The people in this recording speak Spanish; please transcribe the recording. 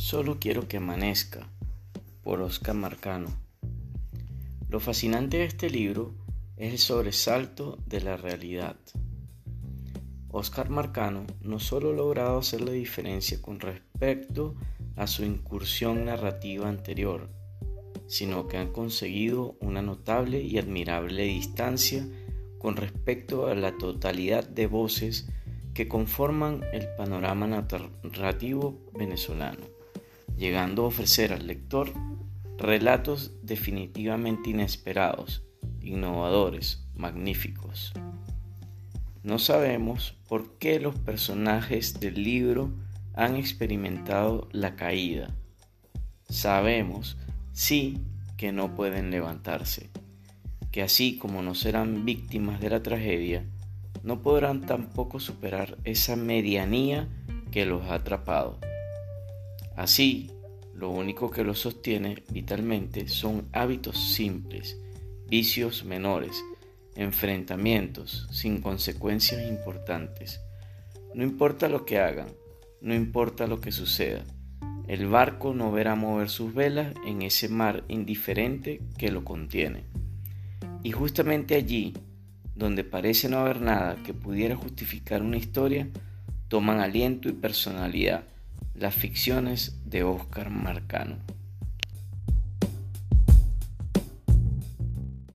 Solo quiero que amanezca, por Oscar Marcano. Lo fascinante de este libro es el sobresalto de la realidad. Oscar Marcano no solo ha logrado hacer la diferencia con respecto a su incursión narrativa anterior, sino que ha conseguido una notable y admirable distancia con respecto a la totalidad de voces que conforman el panorama narrativo venezolano llegando a ofrecer al lector relatos definitivamente inesperados, innovadores, magníficos. No sabemos por qué los personajes del libro han experimentado la caída. Sabemos, sí, que no pueden levantarse, que así como no serán víctimas de la tragedia, no podrán tampoco superar esa medianía que los ha atrapado. Así, lo único que los sostiene vitalmente son hábitos simples, vicios menores, enfrentamientos sin consecuencias importantes. No importa lo que hagan, no importa lo que suceda, el barco no verá mover sus velas en ese mar indiferente que lo contiene. Y justamente allí, donde parece no haber nada que pudiera justificar una historia, toman aliento y personalidad las ficciones de Oscar Marcano.